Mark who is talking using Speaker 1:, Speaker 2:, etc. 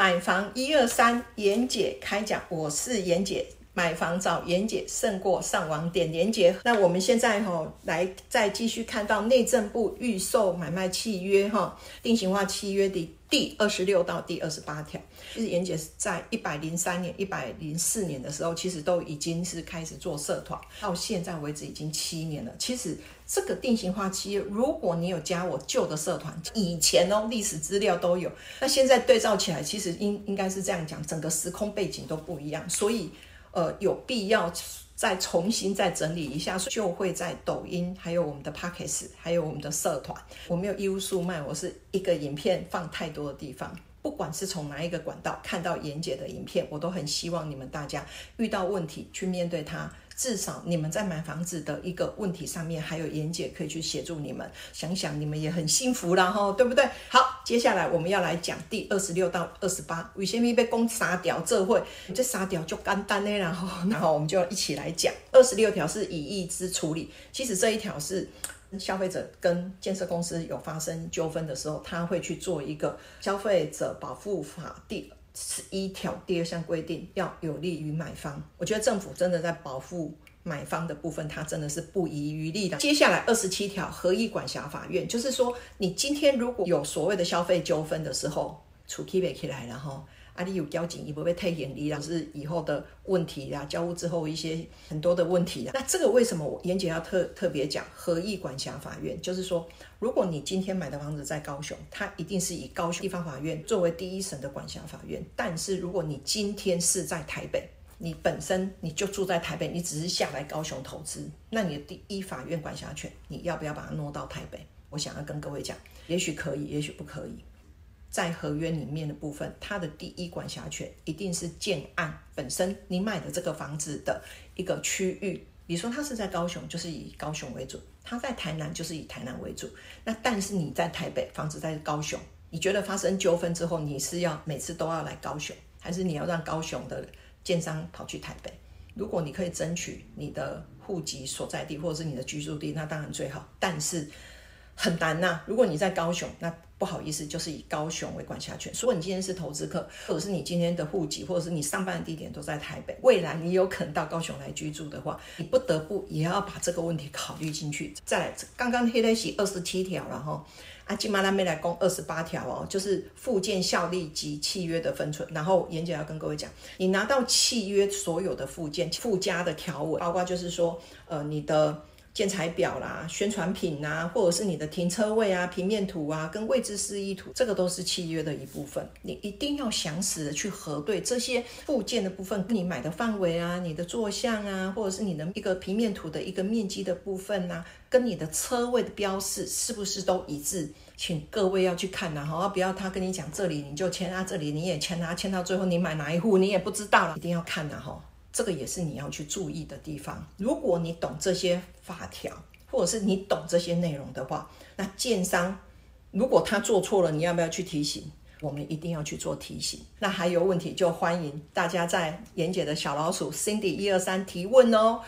Speaker 1: 买房一二三，严姐开讲。我是严姐。买房找严姐胜过上网点连结。那我们现在哈来再继续看到内政部预售买卖契约哈定型化契约的第二十六到第二十八条。就是严姐在一百零三年、一百零四年的时候，其实都已经是开始做社团，到现在为止已经七年了。其实这个定型化契约，如果你有加我旧的社团，以前哦历史资料都有，那现在对照起来，其实应应该是这样讲，整个时空背景都不一样，所以。呃，有必要再重新再整理一下，就会在抖音，还有我们的 Pockets，还有我们的社团。我没有义务速卖，我是一个影片放太多的地方。不管是从哪一个管道看到严姐的影片，我都很希望你们大家遇到问题去面对它。至少你们在买房子的一个问题上面，还有严姐可以去协助你们。想想你们也很幸福了哈，对不对？好，接下来我们要来讲第二十六到二十八，为什么被公杀掉？这会这杀掉就干单呢？然后，然后我们就一起来讲二十六条是以议之处理。其实这一条是消费者跟建设公司有发生纠纷的时候，他会去做一个消费者保护法第。十一条第二项规定要有利于买方，我觉得政府真的在保护买方的部分，它真的是不遗余力的。接下来二十七条合议管辖法院，就是说你今天如果有所谓的消费纠纷的时候，出 K 背起来了哈。啊，你有交警，也不会太严厉啦，是以后的问题啦，交屋之后一些很多的问题啦。那这个为什么我严姐要特特别讲合议管辖法院？就是说，如果你今天买的房子在高雄，它一定是以高雄地方法院作为第一审的管辖法院。但是如果你今天是在台北，你本身你就住在台北，你只是下来高雄投资，那你的第一法院管辖权，你要不要把它挪到台北？我想要跟各位讲，也许可以，也许不可以。在合约里面的部分，它的第一管辖权一定是建案本身，你买的这个房子的一个区域。比如说，它是在高雄，就是以高雄为主；它在台南，就是以台南为主。那但是你在台北，房子在高雄，你觉得发生纠纷之后，你是要每次都要来高雄，还是你要让高雄的建商跑去台北？如果你可以争取你的户籍所在地或者是你的居住地，那当然最好。但是很难呐。如果你在高雄，那不好意思，就是以高雄为管辖权。如果你今天是投资客，或者是你今天的户籍，或者是你上班的地点都在台北，未来你有可能到高雄来居住的话，你不得不也要把这个问题考虑进去。再来，刚刚黑在写二十七条了哈，阿基马拉没来攻二十八条哦，就是附件效力及契约的分存。然后严姐要跟各位讲，你拿到契约所有的附件附加的条文，包括就是说，呃，你的。建材表啦、宣传品啊，或者是你的停车位啊、平面图啊、跟位置示意图，这个都是契约的一部分。你一定要详实的去核对这些附件的部分，跟你买的范围啊、你的坐向啊，或者是你的一个平面图的一个面积的部分呐，跟你的车位的标示是不是都一致？请各位要去看呐，好，不要他跟你讲这里你就签啊，这里你也签啊，签到最后你买哪一户你也不知道了，一定要看呐，哈。这个也是你要去注意的地方。如果你懂这些法条，或者是你懂这些内容的话，那建商如果他做错了，你要不要去提醒？我们一定要去做提醒。那还有问题就欢迎大家在严姐的小老鼠 Cindy 一二三提问哦。